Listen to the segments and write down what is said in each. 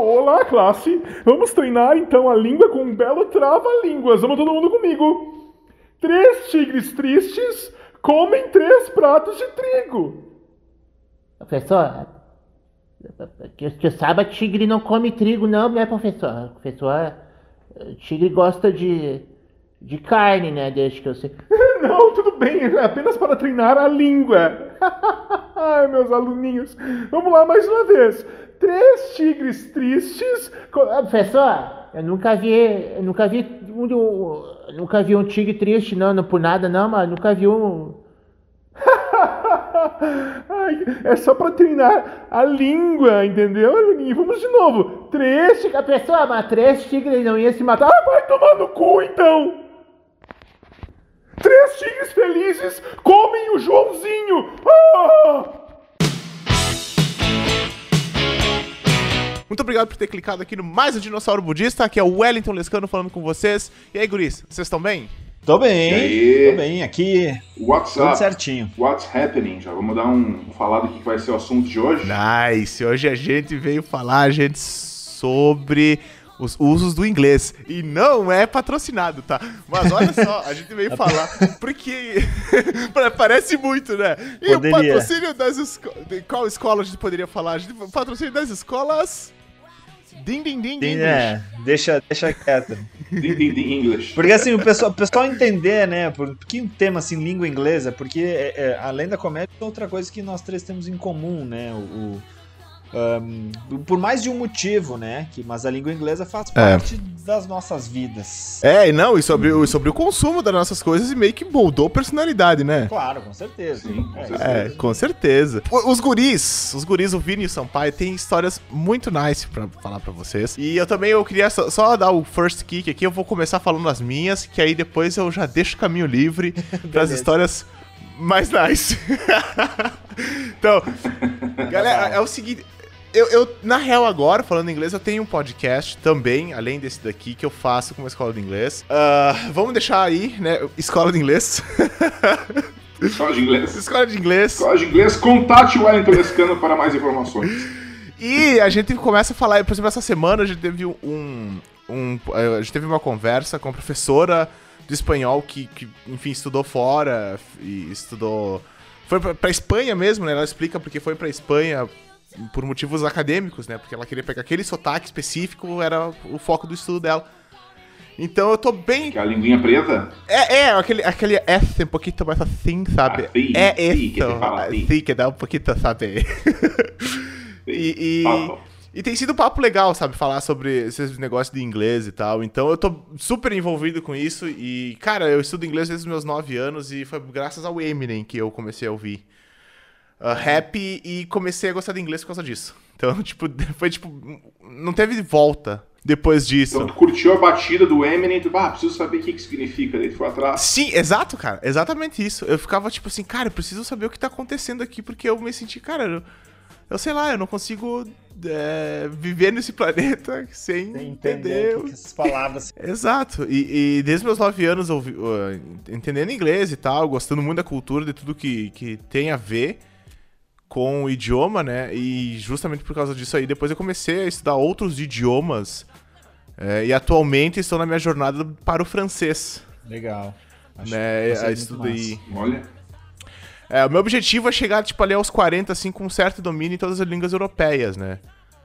olá, classe. Vamos treinar então a língua com um belo trava-línguas. Vamos todo mundo comigo. Três tigres tristes comem três pratos de trigo. Professor, que, que eu saiba, tigre não come trigo, não, né, professor? Professor, tigre gosta de, de carne, né? Desde que eu sei. Não, tudo bem, é apenas para treinar a língua. Ai, meus aluninhos. Vamos lá mais uma vez. Três tigres tristes. Ah, professor, eu nunca vi. Eu nunca vi. Um, nunca vi um tigre triste, não, não por nada, não, mas nunca vi um. Ai, é só para treinar a língua, entendeu? Vamos de novo. Três tigres. A pessoa, mas três tigres não ia se matar. Ah, vai tomar no cu então! Três tigres felizes comem o Joãozinho! Ah! Muito obrigado por ter clicado aqui no Mais um Dinossauro Budista. Aqui é o Wellington Lescano falando com vocês. E aí, guris, vocês estão bem? Tô bem, E aí? tô bem. Aqui What's tudo up? certinho. What's happening? Já vamos dar um falar do que vai ser o assunto de hoje? Nice! Hoje a gente veio falar, gente, sobre os usos do inglês. E não é patrocinado, tá? Mas olha só, a gente veio falar porque parece muito, né? E Poderia. o patrocínio das escolas. Qual escola a gente poderia falar? A gente... Patrocínio das escolas. Din, din, din, din. É, deixa, deixa quieto. Din, din, din English. Porque assim, o pessoal, o pessoal entender, né? Por por que um tema assim, língua inglesa? Porque é, é, além da comédia, é outra coisa que nós três temos em comum, né? O, o, ahn, por mais de um motivo, né? Que, mas a língua inglesa faz parte das nossas vidas. É, e não, e sobre, o- sobre o consumo das nossas coisas e meio que moldou personalidade, né? Claro, com certeza. Sim, com É, certeza. É, com certeza. O- Os guris, os guris, o Vini e o Sampaio, têm histórias muito nice pra falar pra vocês. E eu também eu queria só, só dar o first kick aqui, eu vou começar falando as minhas, que aí depois eu já deixo o caminho livre pras histórias mais nice. então, galera, é o seguinte. Eu, eu, na real, agora, falando inglês, eu tenho um podcast também, além desse daqui, que eu faço com uma escola de inglês. Ah, vamos deixar aí, né? Escola de inglês. Escola de inglês. escola de inglês. Escola de inglês, contate o Wellington Lescano para mais informações. E a gente começa a falar, por exemplo, essa semana a gente teve um. um a gente teve uma conversa com a professora de espanhol que, que enfim, estudou fora e estudou. Foi pra, pra Espanha mesmo, né? Ela explica porque foi pra Espanha por motivos acadêmicos, né? Porque ela queria pegar aquele sotaque específico, era o foco do estudo dela. Então eu tô bem. Que a linguinha preta? É, é, aquele, aquele S um pouquinho mais assim, sabe? Assim, é sim, isso. assim. Assim, que dá um pouquinho, sabe? E, e, e tem sido um papo legal, sabe? Falar sobre esses negócios de inglês e tal. Então eu tô super envolvido com isso. E, cara, eu estudo inglês desde os meus 9 anos e foi graças ao Eminem que eu comecei a ouvir uh, rap e comecei a gostar de inglês por causa disso. Então, tipo, foi tipo. Não teve volta depois disso. Então tu curtiu a batida do Eminem, tu, ah, preciso saber o que que significa, daí tu foi atrás. Sim, exato, cara. Exatamente isso. Eu ficava tipo assim, cara, eu preciso saber o que tá acontecendo aqui, porque eu me senti, cara, eu, eu sei lá, eu não consigo é, viver nesse planeta sem que entender. entender o que, que essas palavras. Exato. E, e desde meus nove anos, eu, vi- uh, entendendo inglês e tal, gostando muito da cultura, de tudo que, que tem a ver com o idioma, né? E justamente por causa disso aí, depois eu comecei a estudar outros idiomas. é, e atualmente estou na minha jornada para o francês. Legal. Acho né? que estudei. Olha, É, o meu objetivo é chegar, tipo, ali aos 40, assim, com um certo domínio em todas as línguas europeias, né?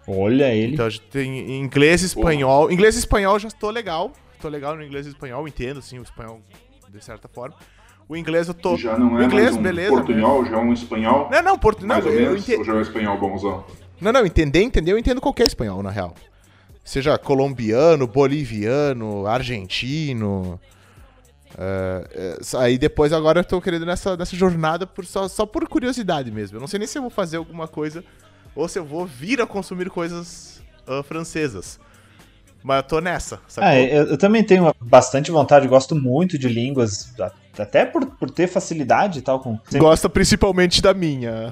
Olha ele. Então a gente tem inglês e espanhol. Inglês e espanhol já estou legal. Tô legal no inglês e espanhol, entendo, assim, o espanhol de certa forma. O inglês eu tô. já não o é inglês, mais um beleza. portunhol, já é um espanhol, Não, não, portu... não, mais ou eu menos, ente- ou já é um espanhol bonzão? não, não, entender, entender, eu entendo qualquer espanhol, na real. Seja colombiano, boliviano, argentino. é, é, aí depois agora eu tô querendo nessa, nessa jornada por, só, só por curiosidade mesmo. Eu não sei nem se eu vou fazer alguma coisa ou se eu vou vir a consumir coisas ah, francesas. Mas eu tô nessa, sacou? Ah, eu, eu também tenho bastante vontade, gosto muito de línguas, até por, por ter facilidade e tal com. sempre- Gosta principalmente da minha.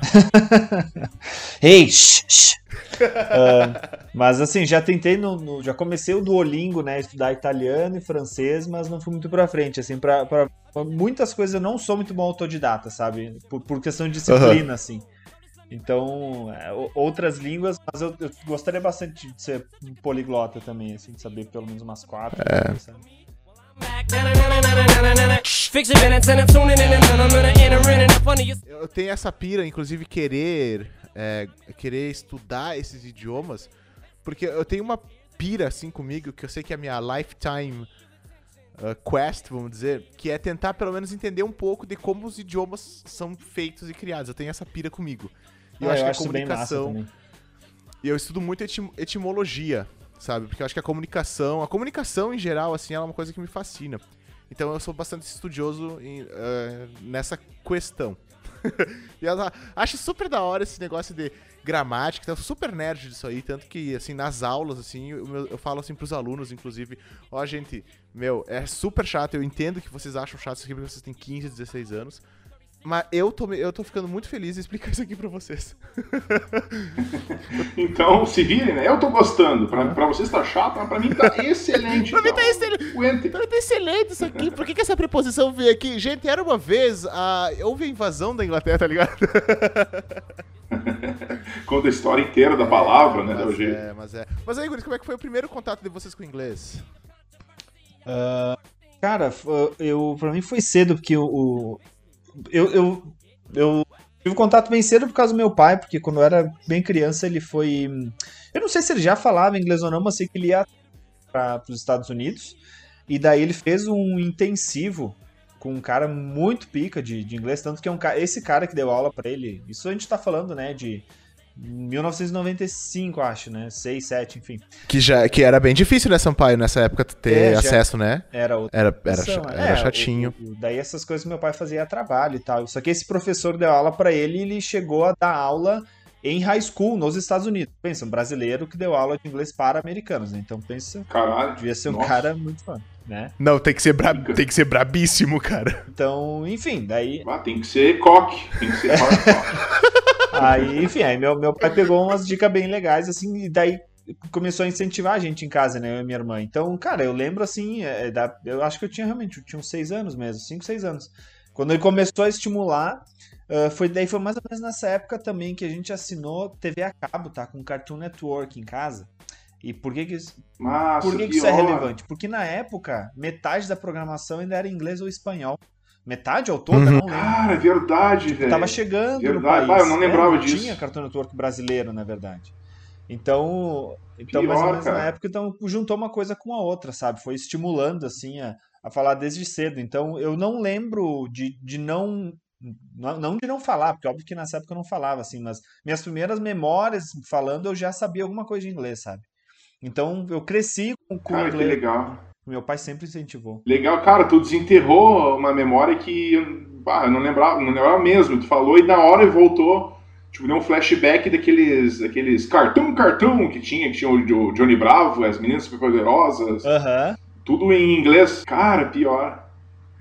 Ei, shh, shh. Ah, mas assim, já tentei no, no- já comecei o Duolingo, né, estudar italiano e francês, mas não fui muito pra frente, assim, pra, pra muitas coisas eu não sou muito bom autodidata, sabe, por, por questão de disciplina, assim. Então, é, outras línguas, mas eu, eu gostaria bastante de ser poliglota também, assim, de saber pelo menos umas quatro. É. sabe? Eu tenho essa pira, inclusive, querer é, querer estudar esses idiomas, porque eu tenho uma pira assim comigo que eu sei que é a minha lifetime uh, quest, vamos dizer, que é tentar pelo menos entender um pouco de como os idiomas são feitos e criados. Eu tenho essa pira comigo. E eu Ah, acho que a isso bem massa comunicação e eu estudo muito etim- etimologia, sabe? Porque eu acho que a comunicação, a comunicação em geral, assim, é uma coisa que me fascina. Então eu sou bastante estudioso em, eh, nessa questão. e ela acho super da hora esse negócio de gramática, sou super nerd disso aí, tanto que, assim, nas aulas, assim, eu, eu- falo assim pros alunos, inclusive, ó, gente, meu, é super chato, eu entendo que vocês acham chato isso aqui porque vocês têm 15, 16 anos, mas eu tô, eu tô ficando muito feliz em explicar isso aqui pra vocês. Então, se virem, né? Eu tô gostando. Pra, pra vocês tá chato, mas pra mim tá excelente. Pra mim tá excelente. Então tá excelente isso aqui. Por que, que essa preposição veio aqui? Gente, era uma vez. A... Houve a invasão da Inglaterra, tá ligado? Conta a história inteira da palavra, né? mas, jeito. é, mas é. Mas aí, Guris, como é que foi o primeiro contato de vocês com o inglês? Ah, cara, eu, pra mim foi cedo, porque o. eu, eu, eu tive contato bem cedo por causa do meu pai, porque quando eu era bem criança ele foi. Eu não sei se ele já falava inglês ou não, mas sei que ele ia para os Estados Unidos. E daí ele fez um intensivo com um cara muito pica de, de inglês, tanto que é um esse cara que deu aula pra ele, isso a gente tá falando, né, de 1995, acho, né, 6, 7, enfim. Que, já, que era bem difícil, né, Sampaio, nessa época ter É, acesso, né? Era outra Era, era, Opção, cha- era é, chatinho. o- o- daí essas coisas que meu pai fazia a trabalho e tal. Só que esse professor deu aula pra ele e ele chegou a dar aula em high school nos Estados Unidos. Pensa, um brasileiro que deu aula de inglês para americanos, né? Então pensa, Caralho. devia ser um Nossa. cara muito fã, né? Não, tem que ser, bra... tem que ser brabíssimo, cara. Então, enfim, daí Ah, tem que ser coque. Tem que ser coque. Aí, enfim, aí meu, meu pai pegou umas dicas bem legais, assim, e daí começou a incentivar a gente em casa, né, eu e minha irmã. Então, cara, eu lembro, assim, é, da- eu acho que eu tinha realmente, eu tinha uns seis anos mesmo, cinco, seis anos. Quando ele começou a estimular, ah, foi daí foi mais ou menos nessa época também que a gente assinou TV a cabo, tá, com Cartoon Network em casa. E por que que isso, Massa, por que, que isso é relevante? Porque na época, metade da programação ainda era inglês ou espanhol. Metade ou toda, Uhum. não lembro. Cara, é verdade, velho. Tava chegando no Verdade. país. Ah, eu não lembrava não disso. tinha Cartoon Network brasileiro, na verdade. Então, então Pior, mais ou menos cara. na época, então juntou uma coisa com a outra, sabe? Foi estimulando, assim, a, a falar desde cedo. Então, eu não lembro de, de não... Não de não falar, porque óbvio que nessa época eu não falava, assim, mas minhas primeiras memórias falando, eu já sabia alguma coisa de inglês, sabe? Então, eu cresci com, com Cara, que inglês. legal. Meu pai sempre incentivou. Legal, cara, tu desenterrou uma memória que ah, eu não lembrava, não lembrava mesmo. Tu falou e na hora voltou. Tipo, deu um flashback daqueles, daqueles cartoon cartoon que tinha, que tinha o Jo- Johnny Bravo, as meninas superpoderosas, Aham. tudo em inglês. Cara, pior.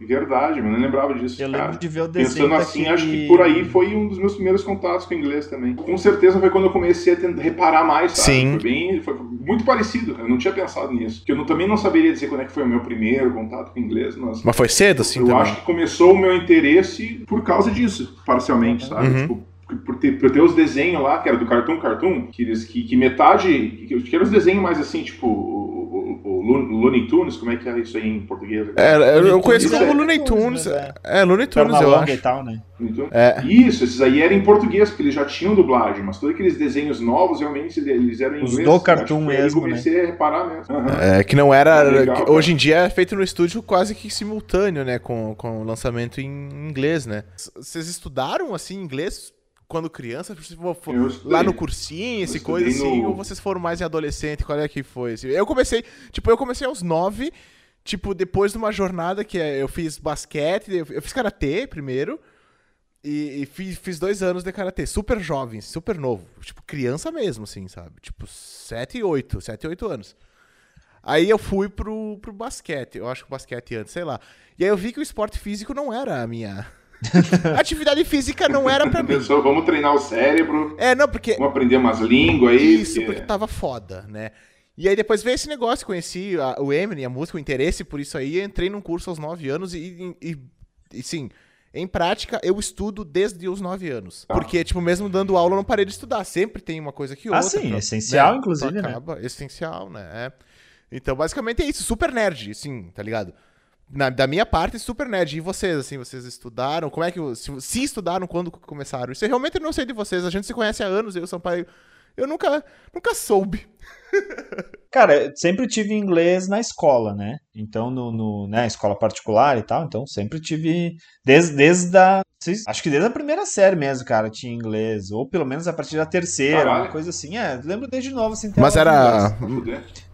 Verdade, eu não lembrava disso. Eu cara. lembro de ver o desenho Pensando assim, daquele- acho que por aí foi um dos meus primeiros contatos com inglês também. Com certeza foi quando eu comecei a tentar reparar mais, sabe? Sim. Foi bem, foi muito parecido. Eu não tinha pensado nisso. Porque eu não- também não saberia dizer quando é que foi o meu primeiro contato com inglês, mas Mas foi cedo, assim, eu também. acho que começou o meu interesse por causa disso, parcialmente, sabe? Uhum. Tipo, por ter, por ter os desenhos lá, que era do Cartoon Cartoon, que, que, que metade. Que, que eram os desenhos mais assim, tipo, o, o, o Looney Tunes, como é que é isso aí em português? É, eu, eu conheço como é Looney Tunes. é. É, Looney Tunes, eu acho. e tal, né? É. Isso, esses aí eram em português, porque eles já tinham dublagem, mas todos aqueles desenhos novos, realmente, eles eram em Os inglês. do Acho que Cartoon foi aí que mesmo, eu comecei a reparar mesmo. Aham. É, que não era. Legal, que cara. hoje em dia é feito no estúdio quase que simultâneo, né? Com, com o lançamento em inglês, né? Vocês estudaram assim inglês quando criança? Tipo, lá no cursinho, esse coisa assim? no- Ou vocês foram mais em adolescente? Qual é que foi? assim? Eu comecei. Tipo, eu comecei aos nove. Tipo, depois de uma jornada que é, eu fiz basquete, eu fiz karatê primeiro. E, e fiz, fiz dois anos de karatê, super jovem, super novo. Tipo, criança mesmo, assim, sabe? Tipo, 7 e 8, 7 e 8 anos. Aí eu fui pro, pro basquete, eu acho que o basquete antes, sei lá. E aí eu vi que o esporte físico não era a minha. Atividade física não era pra mim. Pensou, vamos treinar o cérebro, É, não, porque. vamos aprender umas línguas aí. Isso, porque tava foda, né? E aí depois veio esse negócio, conheci a- o Eminem, a música, o interesse por isso aí, entrei num curso aos 9 anos e, e, e- e, sim, Em prática, eu estudo desde os 9 anos. Tá. Porque, tipo, mesmo dando aula, eu não parei de estudar. Sempre tem uma coisa que Ah, outra. sim, pra- essencial, né? inclusive, Tu né? acaba, Essencial, né? É. Então, basicamente é isso. Super nerd, sim, tá ligado? Na- da minha parte, super nerd. E vocês, assim, vocês estudaram? Como é que... Se, se estudaram, quando começaram? Isso eu realmente não sei de vocês. A gente se conhece há anos, eu e o Sampaio. Eu nunca, nunca soube. Cara, eu sempre tive inglês na escola, né? Então, no, no, né, escola particular e tal, então sempre tive, desde, desde a, acho que desde a primeira série mesmo, cara, tinha inglês, ou pelo menos a partir da terceira, Caralho. uma coisa assim, é, lembro desde novo, assim, Mas era...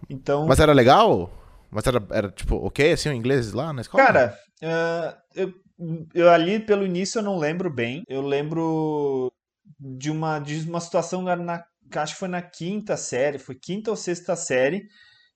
Então, Mas era legal? Mas era, era tipo, ok, assim, o inglês lá na escola? cara, ah, eu, eu ali pelo início eu não lembro bem, eu lembro de uma, de uma situação na, acho que foi na quinta série, foi quinta ou sexta série,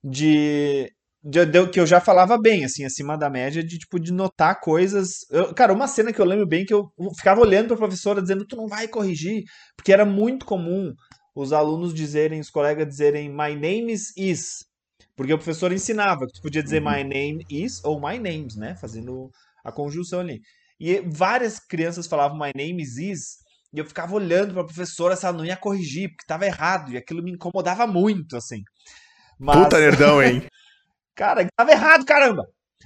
de, de- de- que eu já falava bem, assim, acima da média, de tipo, de notar coisas. Eu- cara, uma cena que eu lembro bem que eu ficava olhando pra professora dizendo, tu não vai corrigir, porque era muito comum os alunos dizerem, os colegas dizerem, my name is. Porque o professor ensinava que tu podia dizer my name is ou my names, né? Fazendo a conjunção ali. E várias crianças falavam my name is is, e eu ficava olhando pra professora se ela não ia corrigir, porque tava errado, e aquilo me incomodava muito, assim. Mas, Puta nerdão, hein? cara, tava errado, caramba!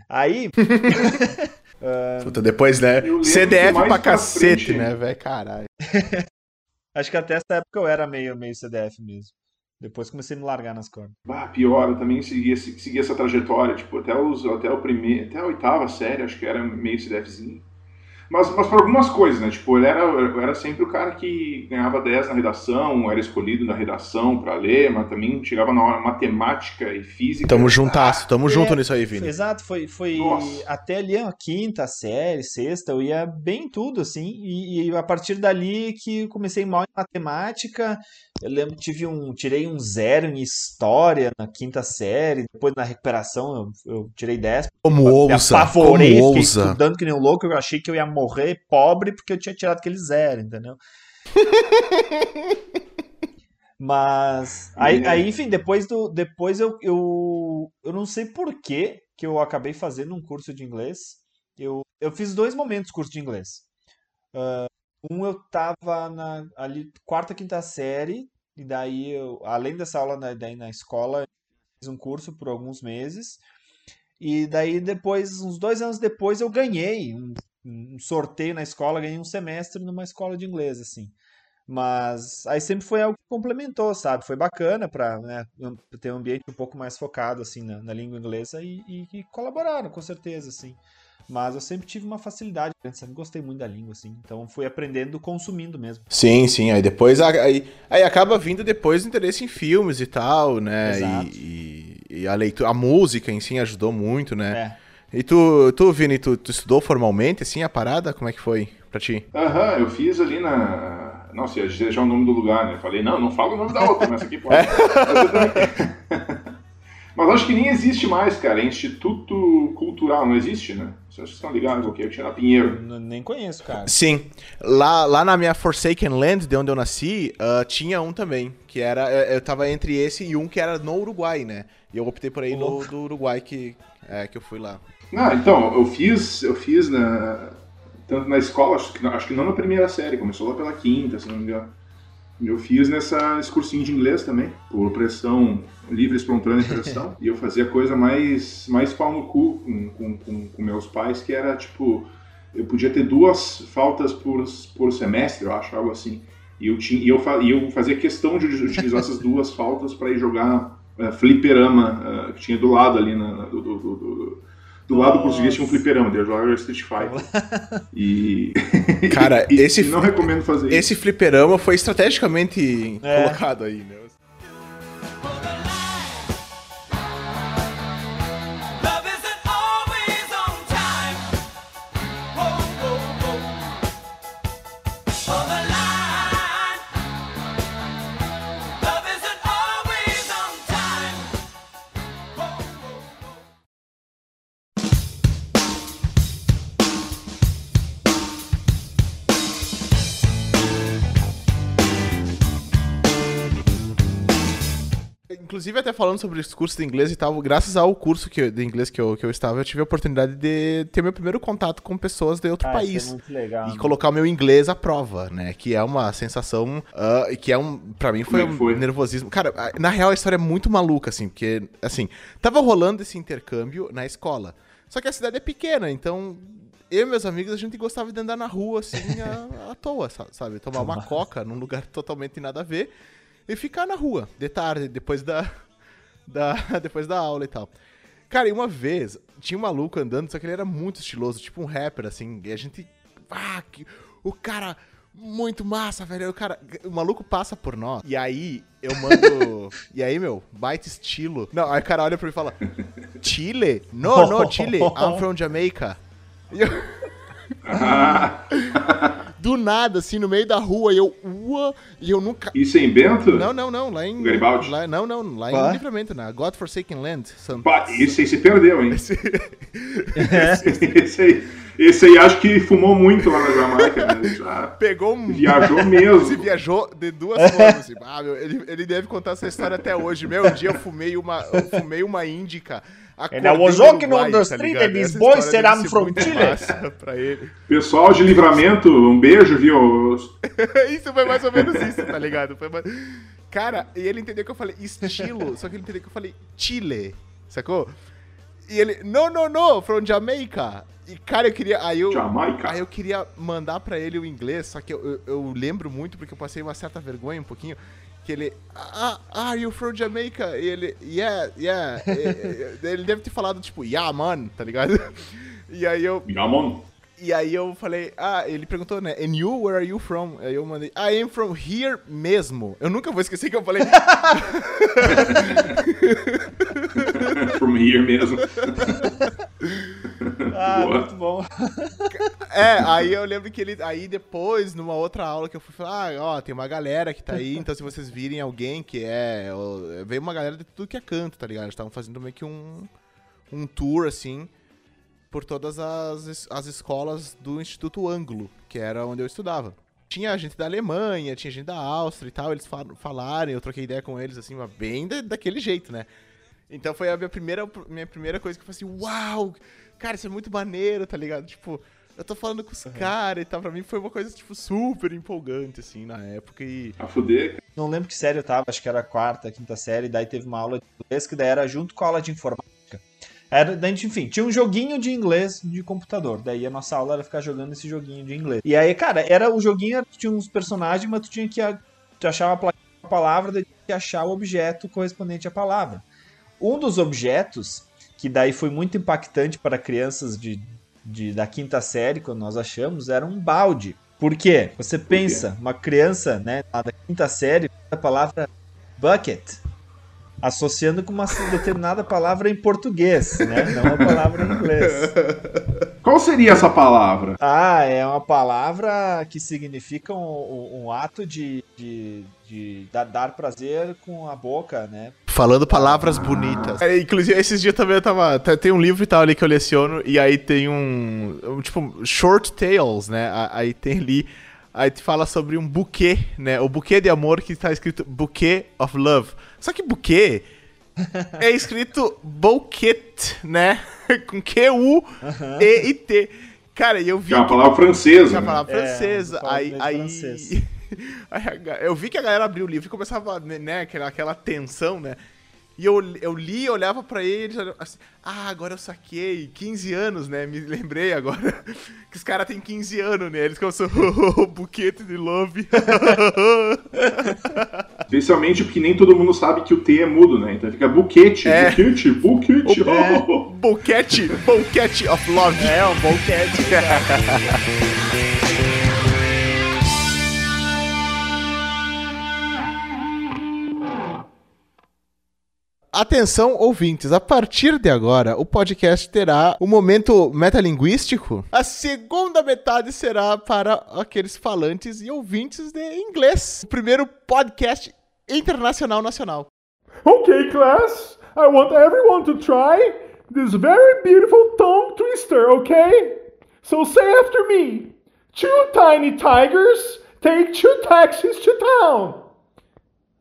Aí, Puta, depois, né? CDF pra pra cacete, frente- né, velho? Caralho. acho que até essa época eu era meio, meio CDF mesmo. Depois comecei a me largar nas cordas. Ah, pior, eu também segui, segui essa trajetória, tipo, até, os, até o primeiro, até a oitava série, acho que era meio CDFzinho. Mas, mas para algumas coisas, né? Tipo, ele era, eu era sempre o cara que ganhava 10 na redação, era escolhido na redação para ler, mas também chegava na hora matemática e física. Tamo juntasso, tamo É, junto nisso aí, Vini. Exato, foi, foi Nossa. até ali a quinta série, sexta, eu ia bem em tudo, assim, e, e a partir dali que eu comecei mal em matemática, eu lembro que tive um, tirei um zero em história na quinta série, depois na recuperação eu, eu tirei 10, Como ousa, apavorei, como ousa. estudando que nem um louco, eu achei que eu ia morrer pobre porque eu tinha tirado aquele zero, entendeu? Mas aí, É. aí, enfim, depois do depois eu, eu eu não sei por que que eu acabei fazendo um curso de inglês. Eu, eu fiz dois momentos curso de inglês. Ah, um eu tava na ali quarta, quinta série e daí eu, além dessa aula na, daí na escola, fiz um curso por alguns meses. E daí depois, uns dois anos depois, eu ganhei um, um sorteio na escola, ganhei um semestre numa escola de inglês, assim. Mas aí sempre foi algo que complementou, sabe? Foi bacana para né, ter um ambiente um pouco mais focado, assim, na, na língua inglesa e, e, e colaboraram, com certeza, assim. Mas eu sempre tive uma facilidade, sempre gostei muito da língua, assim. Então fui aprendendo consumindo mesmo. Sim, sim. Aí depois. Aí, aí acaba vindo depois o interesse em filmes e tal, né? Exato. E, e- e a leitura, a música em si ajudou muito, né? É. E tu, tu Vini, tu, tu estudou formalmente, assim, a parada? Como é que foi pra ti? Aham, eu fiz ali na. Nossa, ia deixar o nome do lugar, né? Falei, não, não fala o nome da outra, mas essa aqui pode. Também- Mas acho que nem existe mais, cara. É Instituto Cultural, não existe, né? Vocês estão ligados o que? Eu tinha na Pinheiro. Nem conheço, cara. Sim. Lá, lá na minha Forsaken Land, de onde eu nasci, ah, tinha um também. Que era. Eu, eu tava entre esse e um que era no Uruguai, né? E eu optei por aí no, do Uruguai que, é, que eu fui lá. Ah, então, eu fiz, eu fiz na, tanto na escola, acho que, não- acho que não na primeira série, começou lá pela quinta, se não me engano. Eu fiz nessa, esse cursinho de inglês também, por pressão, livre, espontânea pressão. e eu fazia coisa mais, mais pau no cu com, com, com, com meus pais, que era tipo, eu podia ter duas faltas por, por semestre, eu acho, algo assim. E eu, tinha, e eu, e eu fazia questão de utilizar essas duas faltas para ir jogar eh, fliperama, eh, que tinha do lado ali, na, na- do, do, do- do- do lado português tinha um fliperama, eu jogava Street Fighter. E. Cara, e- esse e não recomendo fazer isso. Esse fliperama foi estrategicamente É. colocado aí, né? Inclusive até falando sobre os cursos de inglês e tal, graças ao curso que, eu- de inglês que eu, que eu estava, eu tive a oportunidade de ter meu primeiro contato com pessoas de outro Ah, país. isso é muito legal. E né? colocar o meu inglês à prova, né? Que é uma sensação. ah, que é um. Pra mim foi Como é um nervosismo. Cara, na real a história é muito maluca, assim, porque, assim, tava rolando esse intercâmbio na escola. Só que a cidade é pequena, então. Eu e meus amigos, a gente gostava de andar na rua, assim, à, à toa, sa- sabe? Tomar uma coca num lugar totalmente nada a ver e ficar na rua, de tarde, depois da, da, depois da aula e tal. Cara, e uma vez, tinha um maluco andando, só que ele era muito estiloso, tipo um rapper, assim, e a gente. Ah, que, o cara. Muito massa, velho. O cara, o maluco passa por nós. E aí eu mando. e aí, meu, baita estilo. Não, aí o cara olha pra mim e fala: Chile? No, no, Chile. I'm from Jamaica. E eu- Do nada, assim, no meio da rua, e eu. Ua, e eu nunca. Isso é em Bento? Não, não, não. Lá em. Garibaldi? Lá, não, não. Lá em Livramento, na God Forsaken Land. São... Pá, isso aí se perdeu, hein? esse, esse aí, esse aí acho que fumou muito lá na Jamaica, né? Já Pegou um. viajou mesmo. Se viajou de duas formas. Assim. Ah, meu, ele, ele deve contar essa história até hoje. Meu, um dia eu fumei uma, eu fumei uma índica. And I was walking no on Uruguai, the tá street ligado? and these boys said I'm from Chile. Pessoal de livramento, um beijo, viu? isso foi mais ou menos isso, tá ligado? Foi mais- Cara, e ele entendeu que eu falei estilo, só que ele entendeu que eu falei Chile, sacou? E ele, no, no, no, from Jamaica. E, cara, eu queria. Aí eu, Jamaica. Aí eu queria mandar pra ele o inglês, só que eu, eu, eu lembro muito, porque eu passei uma certa vergonha um pouquinho. Que ele, ah, ah, you from Jamaica? E ele, yeah, yeah. Ele deve ter falado, tipo, yeah, man, tá ligado? E aí eu, Gamon. e aí eu falei, ah, ele perguntou, né? And you, where are you from? Aí eu mandei, I am from here mesmo. Eu nunca vou esquecer que eu falei, From here mesmo. Ah, Boa. muito bom. É, aí eu lembro que ele, aí depois, numa outra aula que eu fui falar, ah, ó, tem uma galera que tá aí, então se vocês virem alguém que é, ó, veio uma galera de tudo que é canto, tá ligado? Eles estavam fazendo meio que um, um tour, assim, por todas as, as escolas do Instituto Anglo, que era onde eu estudava. Tinha gente da Alemanha, tinha gente da Áustria e tal, eles fal- falaram, eu troquei ideia com eles, assim, mas bem da- daquele jeito, né? Então foi a minha primeira, minha primeira coisa que eu falei assim, uau, cara, isso é muito maneiro, tá ligado? Tipo, eu tô falando com os caras e tal, pra mim foi uma coisa, tipo, super empolgante, assim, na época e... A fuder, cara. Não lembro que série eu tava, acho que era a quarta, quinta série, daí teve uma aula de inglês que daí era junto com a aula de informática. Era, daí, enfim, tinha um joguinho de inglês de computador. Daí a nossa aula era ficar jogando esse joguinho de inglês. E aí, cara, era o joguinho, tinha uns personagens, mas tu tinha que a- tu achar uma plaquinha com a palavra, daí tinha que achar o objeto correspondente à palavra. Um dos objetos, que daí foi muito impactante para crianças de, de- da quinta série, quando nós achamos, era um balde. Por quê? Você pensa, uma criança, né, lá da quinta série, a palavra bucket, associando com uma determinada palavra em português, né, não a palavra em inglês. Qual seria essa palavra? Ah, é uma palavra que significa um, um- um ato de, de, de dar prazer com a boca, né? Falando palavras bonitas. É, inclusive, esses dias também eu tava. tá- Tem um livro e tal ali que eu leciono, e aí tem um. um, tipo, short tales, né? Aí tem ali. Aí te fala sobre um buquê, né? O buquê de amor que tá escrito Bouquet of Love. Só que buquê é escrito bouquet, né? Com Q-U-E-I-T. Cara, e eu vi. Que é uma palavra que é francesa. a né? palavra É, francesa. uma palavra aí, aí, eu vi que a galera abriu o livro e começava, né, né, aquela, aquela tensão, né? E eu, eu li, olhava pra eles, assim, ah, agora eu saquei, 15 anos, né? Me lembrei agora que os caras têm 15 anos, né? Eles começam, o buquete de love. Especialmente porque nem todo mundo sabe que o T é mudo, né? Então fica buquete, É. buquete, buquete. É. Buquete, buquete of love. É, um boquete. Atenção, ouvintes, a partir de agora, o podcast terá o momento metalinguístico. A segunda metade será para aqueles falantes e ouvintes de inglês. O primeiro podcast internacional nacional. Okay, class, I want everyone to try this very beautiful tongue twister, okay? So say after me Two tiny tigers take two taxis to town.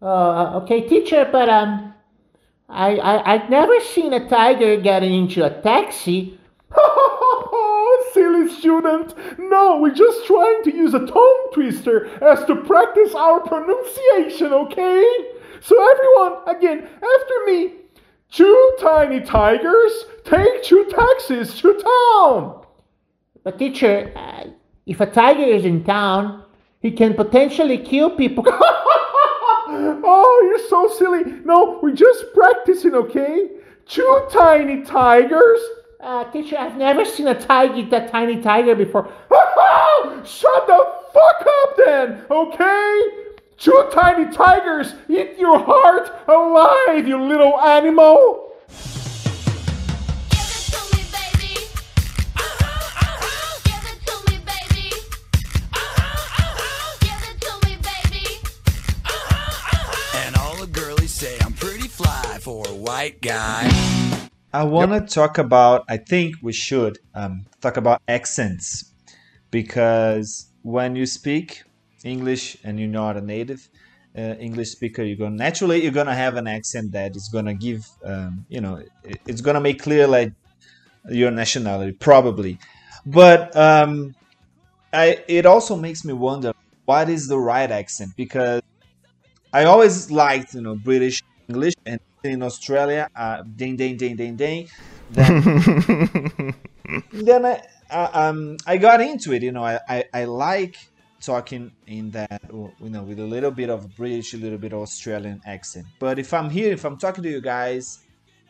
Oh, okay, teacher, but um, I, I, I've never seen a tiger getting into a taxi. Silly student! No, we're just trying to use a tongue twister as to practice our pronunciation, okay? So, everyone, again, after me. Two tiny tigers take two taxis to town. But teacher, uh, if a tiger is in town, he can potentially kill people. oh, you're so silly. No, we're just practicing, okay? Two tiny tigers. uh, teacher, I've never seen a tiger eat a tiny tiger before. Shut the fuck up then, okay? Two tiny tigers eat your heart alive, you little animal. For a white guy. I want to talk about. I think we should um, talk about accents because when you speak English and you're not a native uh, English speaker, you're gonna naturally you're gonna have an accent that is gonna give, um, you know, it- it's gonna make clear like your nationality probably. But um, I it also makes me wonder what is the right accent because I always liked you know British English and in Australia, uh, ding ding ding ding ding. Then, then I, I um I got into it. You know, I, I I like talking in that you know with a little bit of British, a little bit of Australian accent. But if I'm here, if I'm talking to you guys,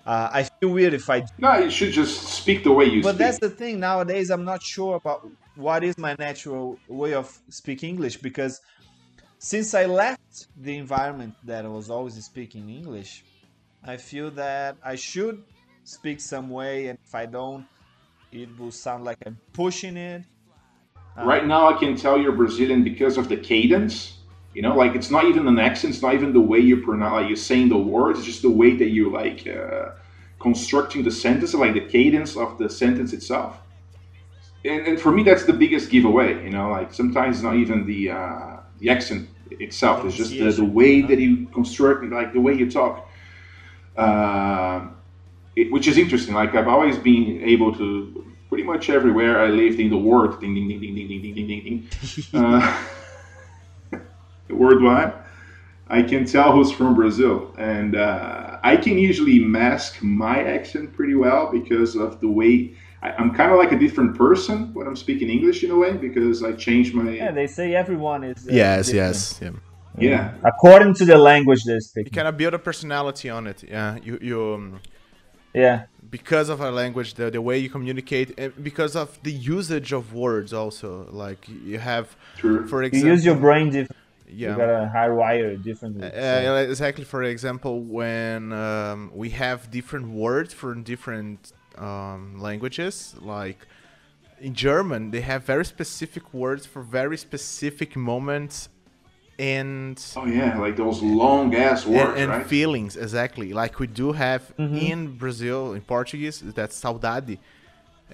uh, I feel weird if I. No, you should just speak the way you But speak. that's the thing nowadays. I'm not sure about what is my natural way of speaking English because since I left the environment that I was always speaking English, I feel that I should speak some way, and if I don't, it will sound like I'm pushing it. Right now, I can tell you're Brazilian because of the cadence. You know, like it's not even an accent. It's not even the way you pronounce, like you're saying the words. It's just the way that you like uh, constructing the sentence, like the cadence of the sentence itself. And, and for me, that's the biggest giveaway. You know, like sometimes it's not even the uh, the accent itself. It's just the, the way that you construct, like the way you talk. Uh, it, which is interesting. Like I've always been able to, pretty much everywhere I lived in the world, ding ding ding ding ding ding ding ding ding ding. Uh, worldwide, I can tell who's from Brazil, and uh, I can usually mask my accent pretty well because of the way I, I'm kind of like a different person when I'm speaking English in a way because I change my Yeah, they say everyone is. uh, yes, different. yes. Yeah. Yeah. According to the language they're You speaking. kind of build a personality on it. Yeah, you you um, Yeah. because of our language, the the way you communicate, and because of the usage of words also. Like you have, True. for example, You use your brain different. yeah. You gotta hardwire it differently. so- Uh, exactly. For example, when um, we have different words for different um, languages, like in German, they have very specific words for very specific moments and Oh yeah, like those long ass and, words, and right? feelings. Exactly, like we do have mm-hmm. in Brazil in Portuguese. That's saudade.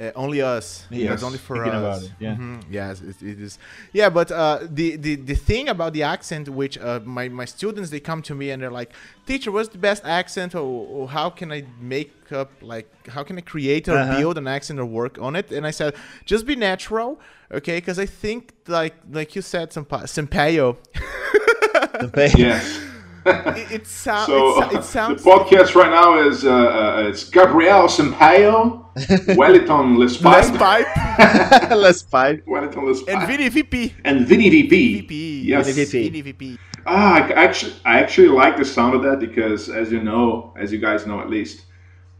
Uh, only us. Yes. That's only for Thinking us. it, yeah. Mhm, Yes, it, it is. Yeah, but uh, the, the the thing about the accent, which uh, my my students they come to me and they're like, teacher, what's the best accent, or, or how can I make up like how can I create or Uh-huh. build an accent or work on it? And I said, just be natural, okay? Because I think like like you said, Sampa- Sampaio, Yes. It, it, sou- So it, it sounds. the podcast right now is uh, uh, it's Gabriel Sampaio, Wellington Less Lespai, pipe Let's fight. Wellington Lespai, and Vini VP. and Vinny VP. VP. Yes. Vinny VP. Ah, I c- actually, I actually like the sound of that because, as you know, as you guys know at least,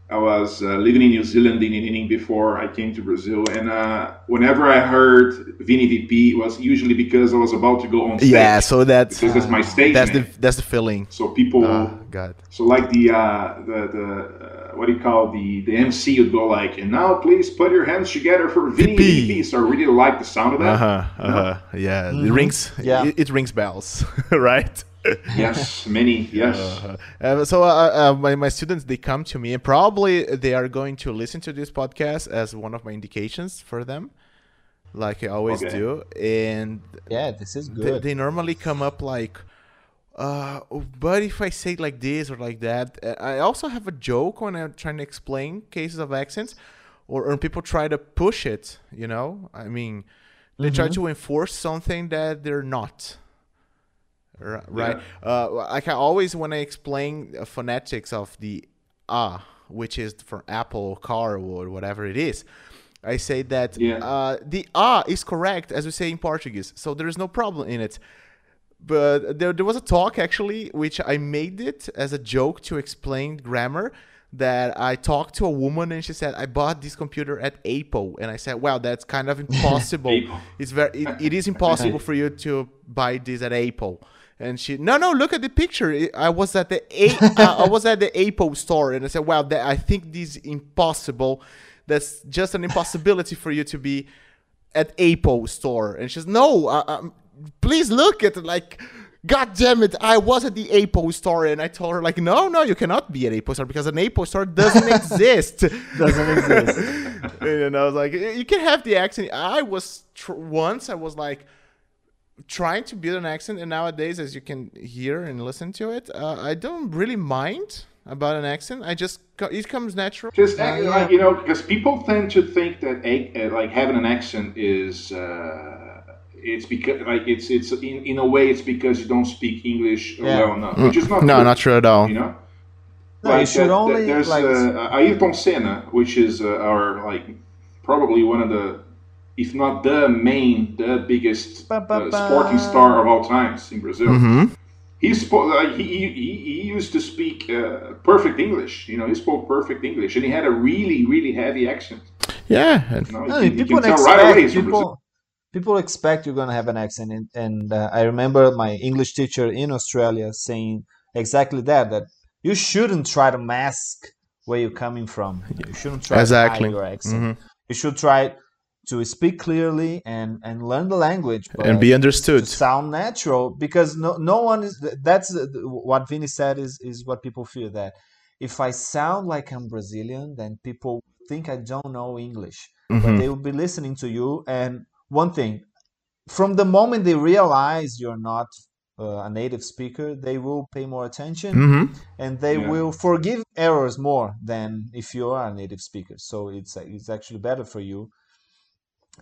I was uh, living in New Zealand in, in, in before I came to Brazil, and uh, whenever I heard Vinny VP, it was usually because I was about to go on stage. Yeah, so that's because that's my stage that's the that's the feeling. So people, Oh God. so like the uh, the the uh, what do you call the the MC would go like, and now please put your hands together for Vinny VP. VP. So I really like the sound of that. Uh huh. Uh huh. Yeah, it rings. Yeah. It, it rings bells, right? Yes, many. Yes. Uh, so uh, uh, my, my students they come to me and probably they are going to listen to this podcast as one of my indications for them like i always Okay. do and Yeah, this is good. they normally come up like Uh, but if I say it like this or like that, uh, I also have a joke when I'm trying to explain cases of accents, or, or people try to push it. You know, I mean, they try to enforce something that they're not. Ri- Right. Uh, like I always when I explain phonetics of the ah, which is for apple, car, or whatever it is, I say that Yeah. uh, the ah is correct as we say in Portuguese, so there is no problem in it. But there, there was a talk actually, which I made it as a joke to explain grammar. That I talked to a woman and she said, "I bought this computer at Apple," and I said, "Well, that's kind of impossible. It's very, it, it is impossible for you to buy this at Apple." And she, no, no, look at the picture. I was at the A, uh, was at the Apple store, and I said, "Well, that, I think this is impossible. That's just an impossibility for you to be at Apple store." And she's, "No, uh, um, please look at. Like, God damn it, I was at the Apple store, and I told her, like, no, no, you cannot be at Apple store because an Apple store doesn't exist. Doesn't exist. and I was like, you can have the accent. I was tr- once, I was like trying to build an accent, and nowadays, as you can hear and listen to it, uh, I don't really mind about an accent. I just it comes natural. Just act, like you know, because people tend to think that a, uh, like having an accent is uh, it's because like it's it's in, in a way it's because you don't speak English Yeah. well enough, which is not No, true, not true at all. You know, No, you should only, there's like- uh, Ayrton Senna, which is uh, our like probably one of the if not the main, the biggest Ba, ba, uh, sporting star of all times in Brazil. Mm-hmm. He spoke like he, he, he he used to speak uh, perfect English. You know, he spoke perfect English, and he had a really really heavy accent. Yeah, You know, No, you, can- you people tell expect right away he's from Brazil. people. People expect you're gonna have an accent, and, and uh, I remember my English teacher in Australia saying exactly that. That you shouldn't try to mask where you're coming from. You shouldn't try Exactly. to hide your accent. Mhm. You should try to speak clearly and and learn the language and but be to understood. sound natural because no no one is that's the- the- what Vinny said is is what people feel that if I sound like I'm Brazilian then people think I don't know English but Mhm. they will be listening to you and one thing from the moment they realize you're not uh, a native speaker they will pay more attention hmm and they Yeah. will forgive errors more than if you are a native speaker so it's it's actually better for you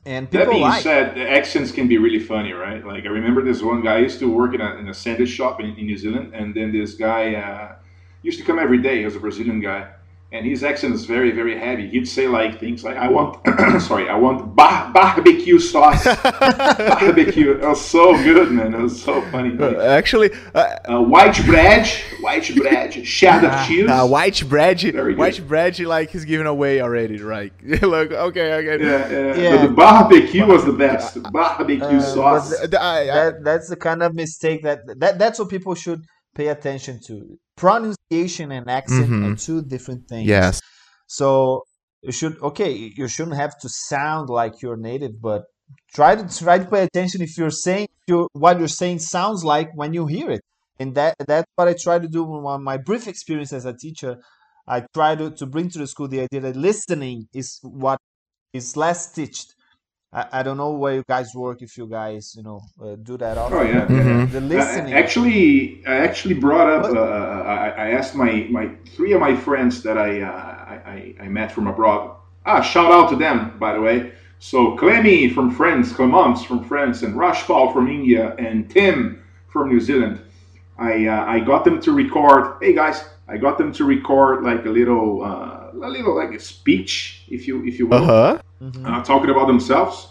and That being like said, the accents can be really funny, right? Like I remember this one guy I used to work in a, in a sandwich shop in, in New Zealand, and then this guy uh, used to come every day. He was a Brazilian guy, and his accent is very, very heavy. He'd say like things like, "I want, sorry, I want bar- barbecue sauce, barbecue." It was so good, man. It was so funny. Like, Actually, uh, uh, white bread, white bread, cheddar cheese. uh, white bread, Very good. white bread, like he's giving away already, right? Look, okay, okay. Yeah, yeah. Yeah. But the barbecue was the best. Barbecue Uh, sauce. but The- I- I- that that's the kind of mistake that, that that's what people should pay attention to. Pronunciation and accent Mhm. are two different things. yes. So you should okay, you shouldn't have to sound like you're native, but try to try to pay attention if you're saying you what you're saying sounds like when you hear it. And that that's what I try to do on my brief experience as a teacher. I try to, to bring to the school the idea that listening is what is less stitched. I, I don't know where you guys work if you guys you know uh, do that often. Oh yeah. but Mhm. The listening. actually, I actually brought up. Uh, I, I asked my, my three of my friends that I, uh, I, I I met from abroad. Ah, shout out to them, by the way. So Clemmy from France, Clemence from France, and Rashpal from India, and Tim from New Zealand. I uh, I got them to record. Hey guys, I got them to record like a little uh, a little like a speech, if you if you will Uh huh. Mhm. uh, talking about themselves,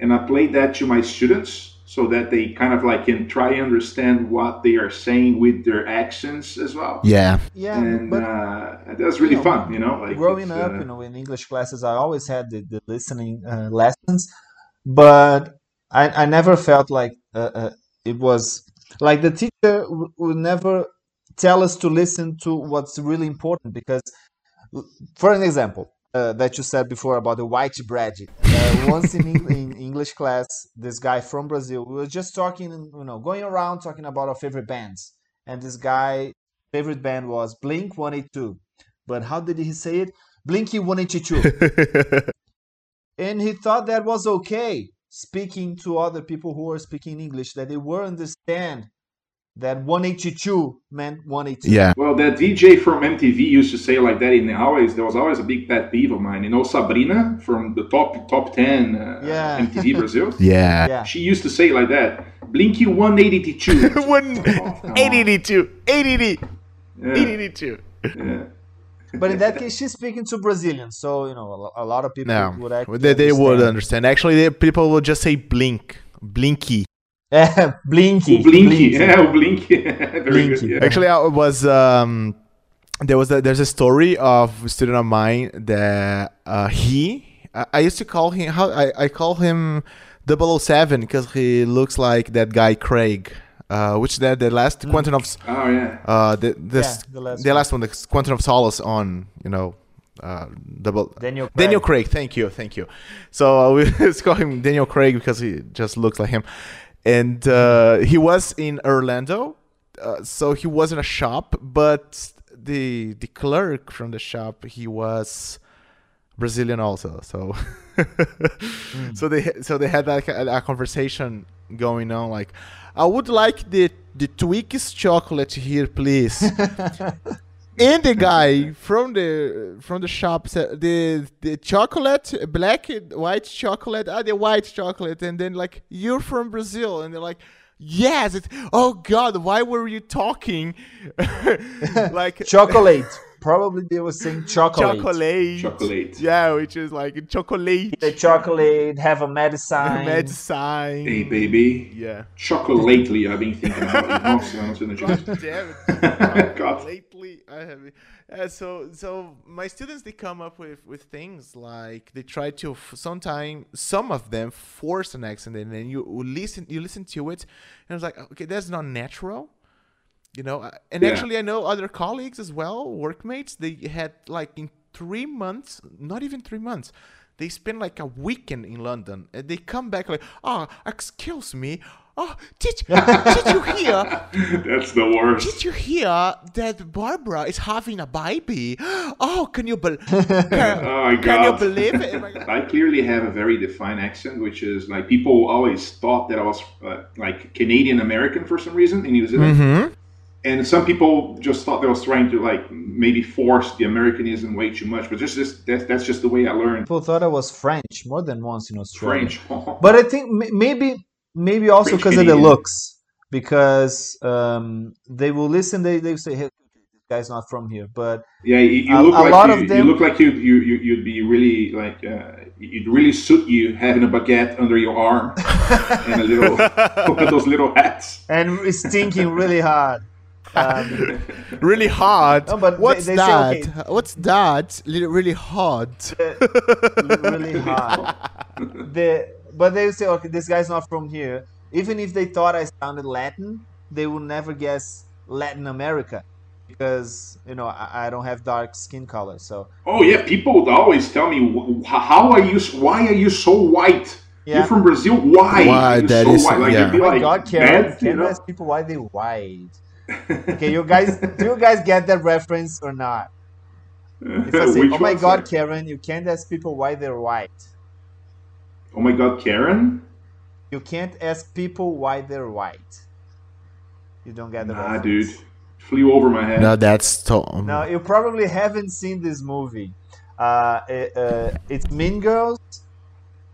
and I played that to my students so that they kind of like can try and understand what they are saying with their actions as well. Yeah. yeah, and but uh, that was really you know, fun, you know. Like growing up, uh, you know, in English classes, I always had the, the listening uh, lessons, but I, I never felt like uh, uh, it was like the teacher w- would never tell us to listen to what's really important because, for an example, uh, that you said before about the white bread. Uh, once in, in English class, this guy from Brazil, we were just talking, you know, going around talking about our favorite bands, and this guy favorite band was Blink 182. But how did he say it? Blinky 182. and he thought that was okay speaking to other people who were speaking English, that they were understand that 182 meant 182. Yeah. Well, that DJ from MTV used to say like that. In the always, there was always a big pet peeve of mine. You know, Sabrina from the top top ten uh, Yeah. MTV Brazil. Yeah. Yeah. She used to say like that. Blinky 182. One, Oh, come on. 882, 880, Yeah, 882. yeah. But in that case, she's speaking to Brazilians, so you know a, a lot of people No, would actually they, they would understand. understand. Actually, they, people will just say blink, blinky. Blinky, Oh, Blinky. Yeah, oh, Blinky. Very Blinky. good. Yeah. Actually, I was um, there was a, there's a story of a student of mine that uh, he I, I used to call him how I, I call him 007 because he looks like that guy Craig, uh, which the the last Quantum of Oh yeah. uh the this Yeah, the last the one. last one the Quantum of Solace on you know uh double Daniel Craig. Daniel Craig, thank you, thank you. So uh, we let's call him Daniel Craig because he just looks like him. And uh, he was in Orlando, uh, so he was in a shop, but the the clerk from the shop he was Brazilian also. So so they so they had like a, a conversation going on like, I would like the the Twix chocolate here, please. and the guy from the from the shop said the the chocolate black white chocolate ah the white chocolate and then like you're from brazil and they're like yes it's, oh god why were you talking like Chocolate. Probably they were saying chocolate. chocolate Chocolate. yeah which is like chocolate The chocolate have a medicine. medicine Hey baby. yeah Chocolate lately I've been thinking about you. Nossa, eu não sei onde eu God damn it. God. I have. Uh, so, so my students they come up with with things like they try to f- sometime some of them force an accent and then you listen you listen to it and it's like okay that's not natural you know uh, and Yeah. actually i know other colleagues as well workmates they had like in three months not even three months they spend like a weekend in london and they come back like oh excuse me oh did, did you hear That's the worst. did you hear that Barbara is having a baby? Oh, can you believe? Can, Oh my can you believe it? Oh. I clearly have a very defined accent, which is like people always thought that I was uh, like Canadian American for some reason in New Zealand. Mm-hmm. And some people just thought that I was trying to like maybe force the Americanism way too much, but just this that's, that's just the way I learned People thought I was French more than once in Australia. French. But I think m- maybe maybe also because of the looks, because um, they will listen. They they say, "Hey, this guy's not from here." But yeah, you, you A- look a like lot you, of you them- look like you you you you'd be really like uh, you'd really suit you having a baguette under your arm and a little one of those little hats. and stinking really hard. Um, Really hard. No, but What's they say, that? okay. What's that? Really hard. really hard. The, but they say, okay, this guy's not from here. Even if they thought I sounded Latin, they would never guess Latin America because you know I, I don't have dark skin color. So Oh yeah, people would always tell me, "How are you? Why are you so white? Yeah. You're from Brazil. Why? Why? are you That so is- white?" Like yeah. you'd be oh my like, God, Karen, "Bad," can you you know? ask people why they white? Okay, you guys, do you guys get that reference or not? If I say, oh my God. Karen, you can't ask people why they're white. Oh my God, Karen. You can't ask people why they're white. You don't get the Nah, reference. dude, flew over my head. No, that's Tom. No, you probably haven't seen this movie. Uh, uh, it's Mean Girls.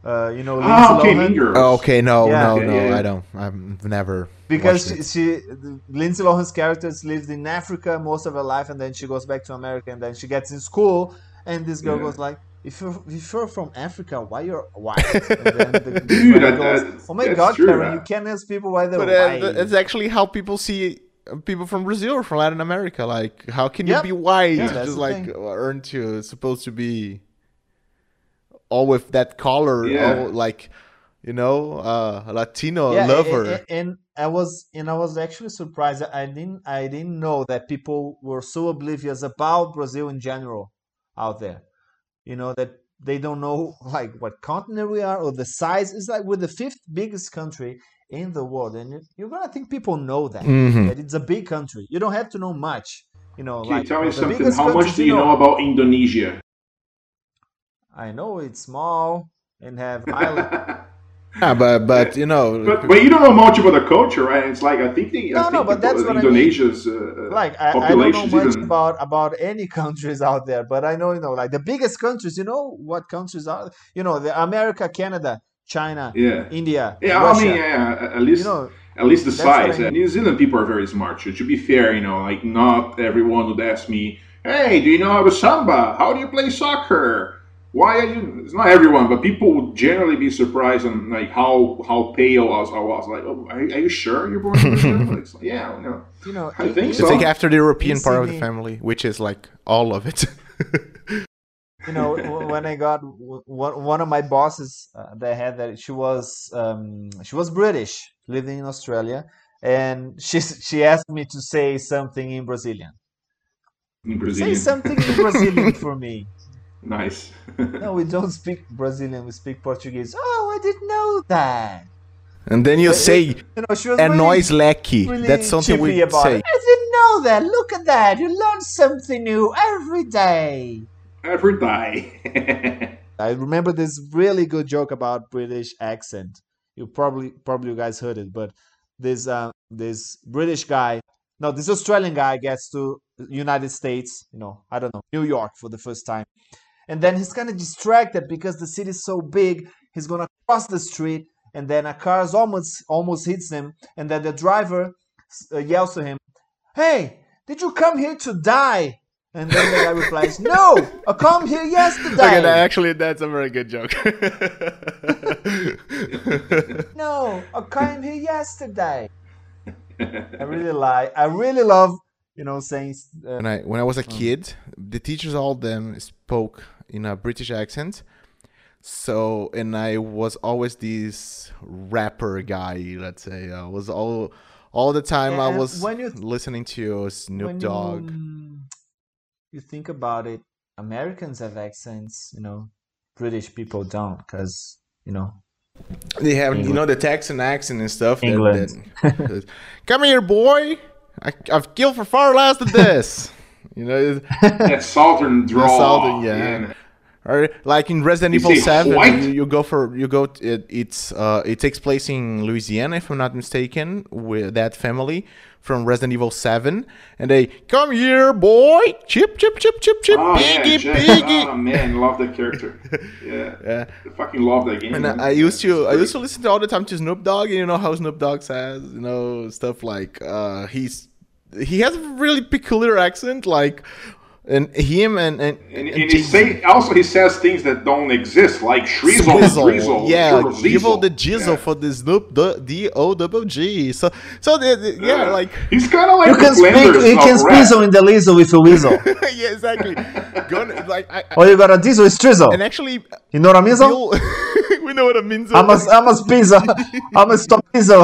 Uh, you know, Lindsay ah, okay, Lohan. Mean Girls. Oh, okay, no, Yeah. no, Yeah, no, yeah. I don't. I've never. Because she, she, Lindsay Lohan's character lives in Africa most of her life, and then she goes back to America, and then she gets in school, and this girl Yeah. goes like, "If you're if you're from Africa, why you're white?" And then the, the Dude, that- goes, "Oh my God, true, Karen, that- you can't ask people why they're But uh, white." th- it's actually how people see uh, people from Brazil or from Latin America. Like, how can Yep. you be white? Yeah, Just like thing. uh, aren't you supposed to be all with that color? Yeah. all like, you know, uh, Latino yeah, lover. a- a- and I was and I was actually surprised. I didn't I didn't know that people were so oblivious about Brazil in general out there. You know that they don't know like what continent we are or the size. It's like we're the fifth biggest country in the world, and you- you're gonna think people know that Mhm. that it's a big country. You don't have to know much. You know, Can you like tell me the something? biggest How much do you know about Indonesia? I know it's small and have island. Yeah, but but you know, But, but you don't know much about the culture, right? It's like I think they, No, I think no, but that's what I mean. Indonesia's uh, like I, I don't know population's much even- about about any countries out there but i know you know like the biggest countries you know what countries are you know the america canada china yeah. india Yeah, Russia. I mean, yeah, at least you know at least the that's what I size. mean. New Zealand people are very smart. So to be fair, you know, like not everyone would ask me, "Hey, do you know how to samba? How do you play soccer? Why are you?" It's not everyone, but people would generally be surprised on like how how pale I was. I was like, "Oh, are, are you sure you're born in Brazil?" Like, it's like, yeah, no. you know I in- think so. it's like after the European in part of the family, which is like all of it. you know when i got one, one of my bosses uh, that I had that she was um, she was british living in australia and she she asked me to say something in brazilian In brazilian say something in brazilian for me nice. no we don't speak brazilian we speak portuguese oh i didn't know that and then you say you know she was a really- noise lecky. really That's something we about say. it. I didn't know that. Look at that. You learn something new every day. Ever die. I remember this really good joke about British accent. You probably probably you guys heard it, but this uh, this British guy, no, this Australian guy gets to United States, you know, I don't know, New York for the first time. And then he's kind of distracted because the city is so big. He's gonna cross the street, and then a car almost almost hits him, and then the driver uh, yells to him, "Hey, did you come here to die?" And then the guy replies, "No, I come here yesterday." Okay, that- actually, that's a very good joke. No, I came here yesterday. I really like. I really love, you know, saying. Uh, when I when I was a kid, the teachers all them spoke in a British accent. So and I was always this rapper guy. Let's say I was all all the time I was when you- listening to Snoop Dogg. You, mm, you think about it, Americans have accents. You know, British people don't, because you know. They have you know the Texan accent and stuff. that- England. that- Come here, boy. I, I've killed for far less than this. you know. that southern drawl. southern, yeah. Or like in Resident Evil Seven, you, you go for you go. t- It, it's uh, it takes place in Louisiana, if I'm not mistaken, with that family from Resident Evil Seven, and they come here, boy, chip, chip, chip, chip, chip, Oh, piggy, Jack. piggy. Oh man, love that character. Yeah, Yeah. I fucking love that game. And man. I, I used to I used to listen to all the time to Snoop Dogg, and you know how Snoop Dogg says, you know, stuff like uh, he's he has a really peculiar accent, like and him and and, And, and, and he say also he says things that don't exist, like shrizzle, Swizzle. drizzle, yeah, drizzle, give all the jizzle Yeah. for the Snoop the D O double G. So, so the, the- yeah, Yeah. like he's kind of like You can speak. You can of rap. squeeze in the Lizzle with a weasel. yeah, exactly. Gonna, like, I, I, Or you got a diesel with Trizzle. and actually, You know what I mean? So? Bill, we know what it means. I'm a, I'm a pizza. I'm a stop pizza.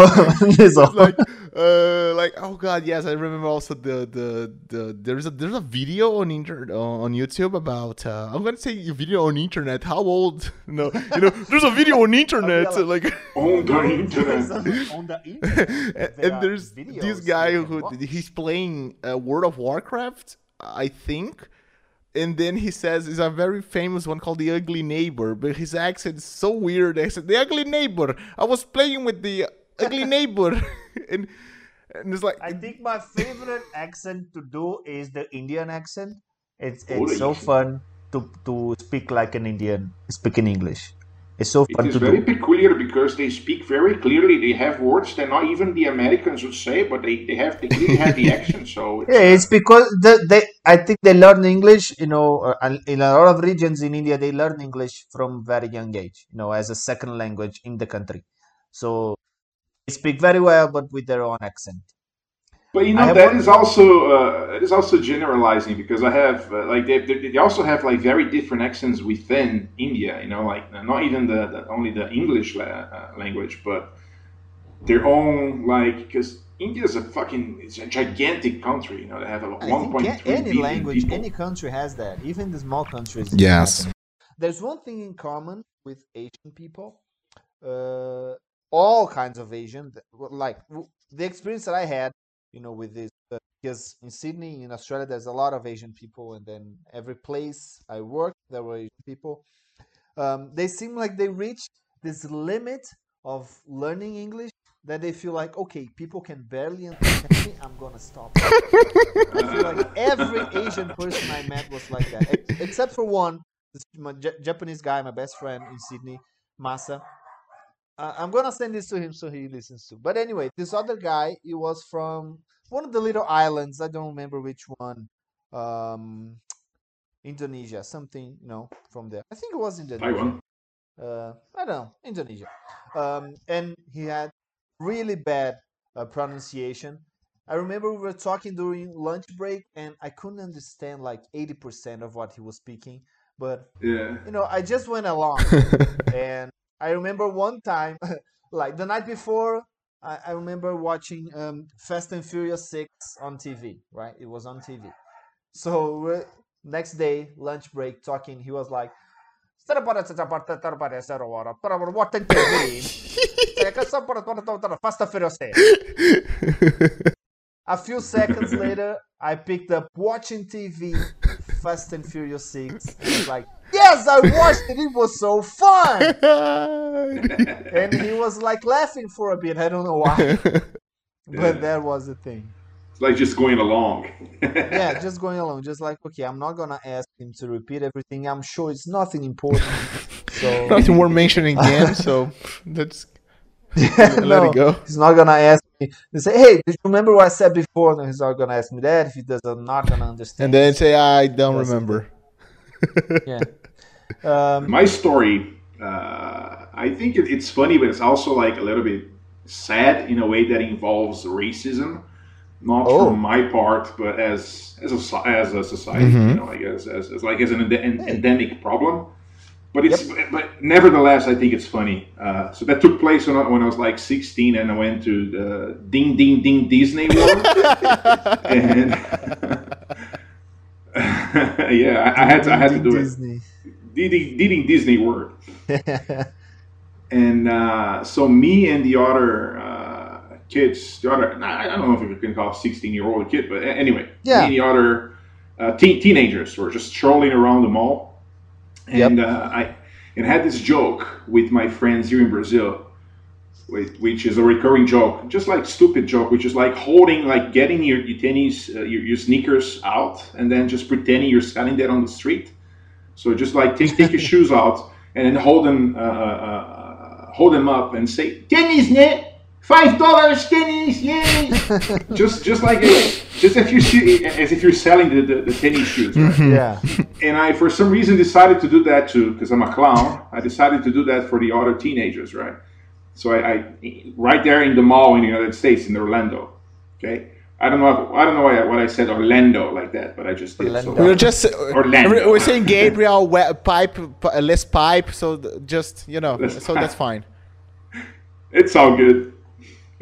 Diesel. like, uh, like, oh god, yes, I remember also the the the there's a there's a video on inter on YouTube about uh, I'm gonna say a video on internet. How old? No, you know, there's a video on internet. yeah, like. on the internet. on the internet. and, there and there's this guy who watch. he's playing uh, World of Warcraft, I think. And then he says it's a very famous one called the Ugly Neighbor, but his accent is so weird. I said the Ugly Neighbor. I was playing with the Ugly Neighbor, and and it's like I think my favorite accent to do is the Indian accent. It's it's the so Indian. fun to to speak like an Indian, speaking English. It's so It fun is to very do. peculiar because they speak very clearly. They have words that not even the Americans would say, but they, they have they clearly have the accent. So it's, Yeah, it's because the, they I think they learn English. You know, uh, in a lot of regions in India, they learn English from very young age. You know, as a second language in the country. So they speak very well, but with their own accent. But you know have that one- is also uh, it is also generalizing because I have uh, like they, they they also have like very different accents within India. You know, like not even the, the only the English la- uh, language, but their own like because India is a fucking it's a gigantic country. You know, they have a I one a- three any language, people. any country has that. Even the small countries. Yes. There's one thing in common with Asian people. Uh, all kinds of Asian, like the experience that I had, you know, with this, uh, because in Sydney, in Australia, there's a lot of Asian people, and then every place I worked, there were Asian people. Um, they seem like they reached this limit of learning English that they feel like, okay, people can barely understand me. I'm gonna stop. I feel like every Asian person I met was like that, except for one, this Japanese guy, my best friend in Sydney, Masa. Uh, I'm gonna send this to him so he listens to. But anyway, this other guy, he was from one of the little islands. I don't remember which one. Um, Indonesia, something, you know, from there. I think it was Indonesia Taiwan. uh, I don't know, Indonesia. Um, and he had really bad uh, pronunciation. I remember we were talking during lunch break, and I couldn't understand like 80% of what he was speaking. But Yeah. you know, I just went along. and I remember one time, like the night before, I, I remember watching um, Fast and Furious 6 on TV, right? It was on TV. So next day, lunch break, talking, he was like, 6. A few seconds later, I picked up watching TV, Fast and Furious 6. And I was like, yes, I watched it. It was so fun. And he was like laughing for a bit. I don't know why. But that was the thing. It's like just going along. Yeah, just going along. Just like, okay, I'm not going to ask him to repeat everything. I'm sure it's nothing important. So, Nothing worth mentioning again, so let's let no, it go. he's not going to ask me. They say, hey, did you remember what I said before? No, he's not going to ask me that if he does. I'm not to understand. And then say, I don't remember. yeah. Um, My story, uh, I think it, it's funny, but it's also like a little bit sad in a way that involves racism. Not Oh. from my part, but as as a as a society, Mhm. you know, I guess as, as like as an endemic problem. But it's but nevertheless, I think it's funny. Uh, so that took place when I, when I was like 16, and I went to the Ding Ding Ding Disney World, and yeah, I, I had to, I had to do it. Ding Disney World. And uh, so me and the other uh, kids, the other, I don't know if you can call 16 year old kid, but anyway, Yeah. me and the other uh, teen, teenagers were just strolling around the mall. And uh, I and had this joke with my friends here in Brazil, with, which is a recurring joke, just like stupid joke, which is like holding, like getting your, your tennis, uh, your, your sneakers out, and then just pretending you're selling that on the street. So just like take take your shoes out and then hold them uh, uh, uh, hold them up and say tennis net five dollars tennis yay just just like it, just if you see as if you're selling the, the, the tennis shoes right? yeah. and I for some reason decided to do that too because I'm a clown I decided to do that for the other teenagers right so I, I right there in the mall in the United States in Orlando okay I don't know if, I don't know why what I said Orlando like that but I just did Orlando. so We were just Orlando. we're saying Gabriel pipe less pipe, so just you know, Less so that's fine. It's all good.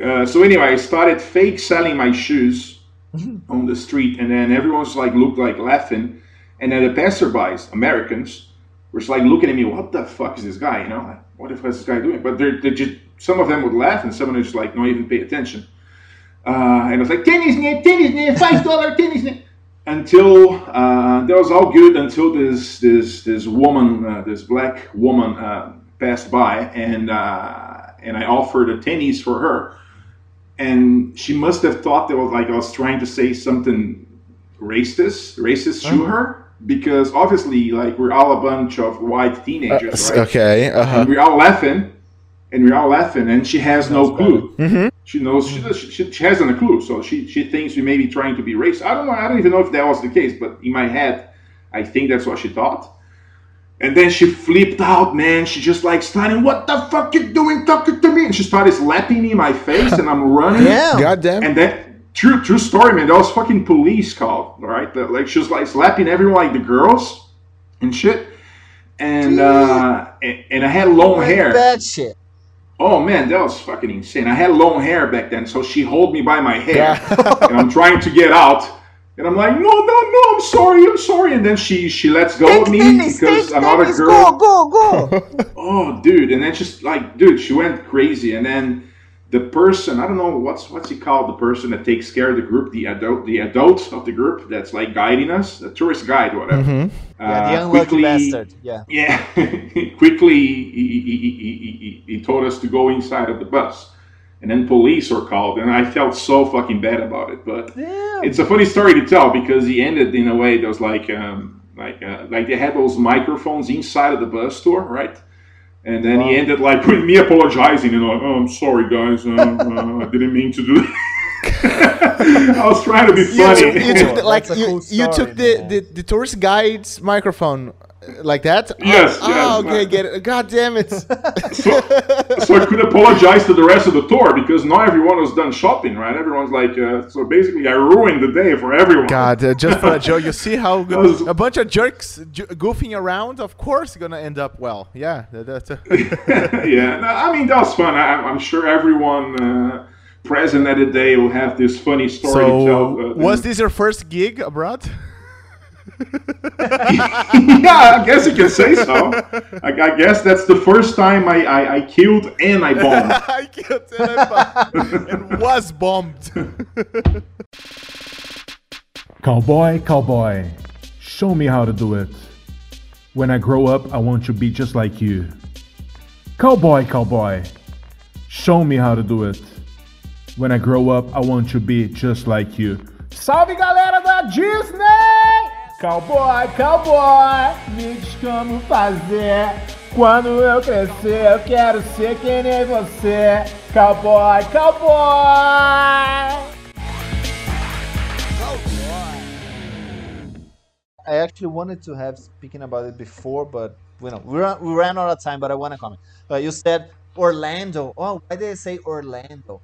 Uh, so anyway, I started fake selling my shoes on the street, and then everyone's like looked like laughing, and then the passerbys, Americans, were just like looking at me. What the fuck is this guy? You know, like, what the fuck is this guy doing? But they're, they're just some of them would laugh, and some of them just like not even pay attention. Uh, and I was like, tennis net, tennis net, five dollar tennis net. Until uh, that was all good until this this this woman, uh, this black woman, uh, passed by, and uh, and I offered a tennis for her, and she must have thought that was like I was trying to say something racist, racist to her, because obviously like we're all a bunch of white teenagers, right? Okay. Uh and we're all laughing, and we're all laughing, and she has no clue. Mhm. She knows she, does- she, she hasn't a clue, so she she thinks we may be trying to be racist. I don't know. I don't even know if that was the case, but in my head, I think that's what she thought. And then she flipped out, man. She just like started, "What the fuck you doing talking to me?" And she started slapping me in my face, and I'm running. Yeah, God damn. And then true true story, man. That was fucking police called, all right? The- like she was like slapping everyone, like the girls and shit. And uh, and, and I had long hair. Bad shit. Oh man, that was fucking insane. I had long hair back then, so she hold me by my hair, and I'm trying to get out, and I'm like, no, no, no, I'm sorry, I'm sorry. And then she she lets go of me because another girl. Go, go, go. Oh, dude, and then just like, dude, she went crazy, and then the person I don't know what's what's he called the person that takes care of the group the adult the adult of the group that's like guiding us? The tourist guide whatever. Yeah, the uh, unlucky quickly- bastard. Yeah. yeah. Quickly he, he, he, he, he, he told us to go inside of the bus. And then police were called and I felt so fucking bad about it but it's a funny story to tell because he ended in a way that was like um, like uh, like they had those microphones inside of the bus tour right and then he ended like with me apologizing and like, oh, I'm sorry, guys. Uh, uh, I didn't mean to do that. I was trying to be You funny. took, you took the, like you, cool you took the, the, the tourist guide's microphone like that. Yes, Oh, yes, oh, okay, get it. God damn it. so, so I could apologize to the rest of the tour because not everyone was done shopping, right? Everyone's like, uh, so basically, I ruined the day for everyone. God, uh, just for a joke. You see how was- a bunch of jerks goofing around. Of course, gonna end up well. Yeah, that's. yeah, no, I mean that was fun. I, I'm sure everyone uh, present at the day will have this funny story to tell. so, uh, was this your first gig abroad? yeah, I guess you can say so. I, I guess that's the first time I, I, I killed and I bombed. I killed and I bombed. and was bombed. Cowboy, cowboy, show me how to do it. When I grow up, I want to be just like you. Cowboy, cowboy, show me how to do it. When I grow up, I want to be just like you. Salve galera da Disney! Cowboy, cowboy, me diz como fazer. Quando eu crescer, eu quero ser que nem você. Cowboy, cowboy! I actually wanted to have speaking about it before, but you know, we ran, we ran out of time. But I want to comment. Uh, you said Orlando. Oh, why did I say Orlando?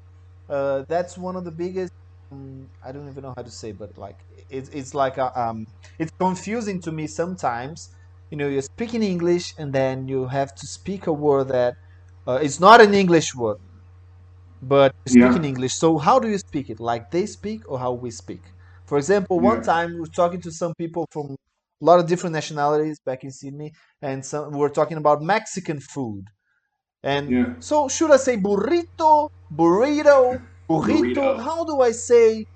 Uh, that's one of the biggest. Um, I don't even know how to say, but like it's it's like a, um, it's confusing to me sometimes. You know, you're speaking English and then you have to speak a word that uh, it's not an English word, but you speak Yeah. in English. So how do you speak it? Like they speak or how we speak? For example, one Yeah. time we were talking to some people from a lot of different nationalities back in Sydney, and some we were talking about Mexican food. And Yeah. so, should I say burrito, burrito, burrito? Burrito. How do I say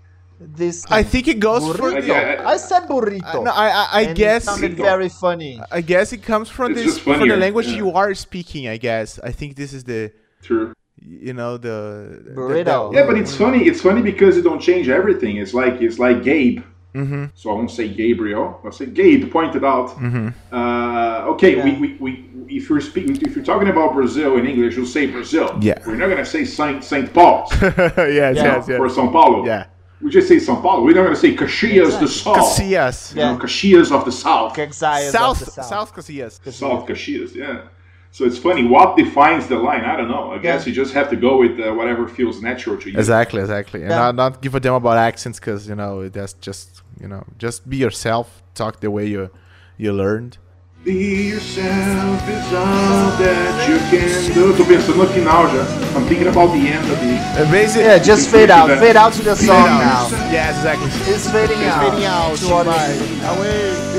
this? I think it goes for the. I- I said burrito. No, I, I, I and guess. it sounded very funny. I guess it comes from It's this just from the language yeah. you are speaking. I guess. I think this is the True. you know the the- Burrito. the- Yeah, but it's funny. It's funny because you don't change everything. It's like it's like Gabe. Mhm. So I won't say Gabriel. I'll say Gabe pointed out. Mm-hmm. Uh, okay, Yeah. we, we, we if you're speaking if you're talking about Brazil in English, you'll say Brazil. Yeah. We're not gonna say Saint Saint Paul's yes, yes, yes. or São Paulo. Yeah. We just say São Paulo. We're not gonna say Caxias Exactly. the South. Casillas. You know, Yeah. Caxias of the South. Quexaias of South, the South. South Casillas. South Caxias, yeah. So it's funny. What defines the line? I don't know. I guess Yeah. you just have to go with uh, whatever feels natural to you. Exactly, exactly. And Yeah. not, not give a damn about accents because you know that's just you know just be yourself. Talk the way you you learned. Be yourself is all that you can do. Eu tô pensando no final já. I'm thinking about the end of the. Basically, Yeah, just fade out. Fade out to the song now. Yes, exactly. It's fading out. Fading out. Away.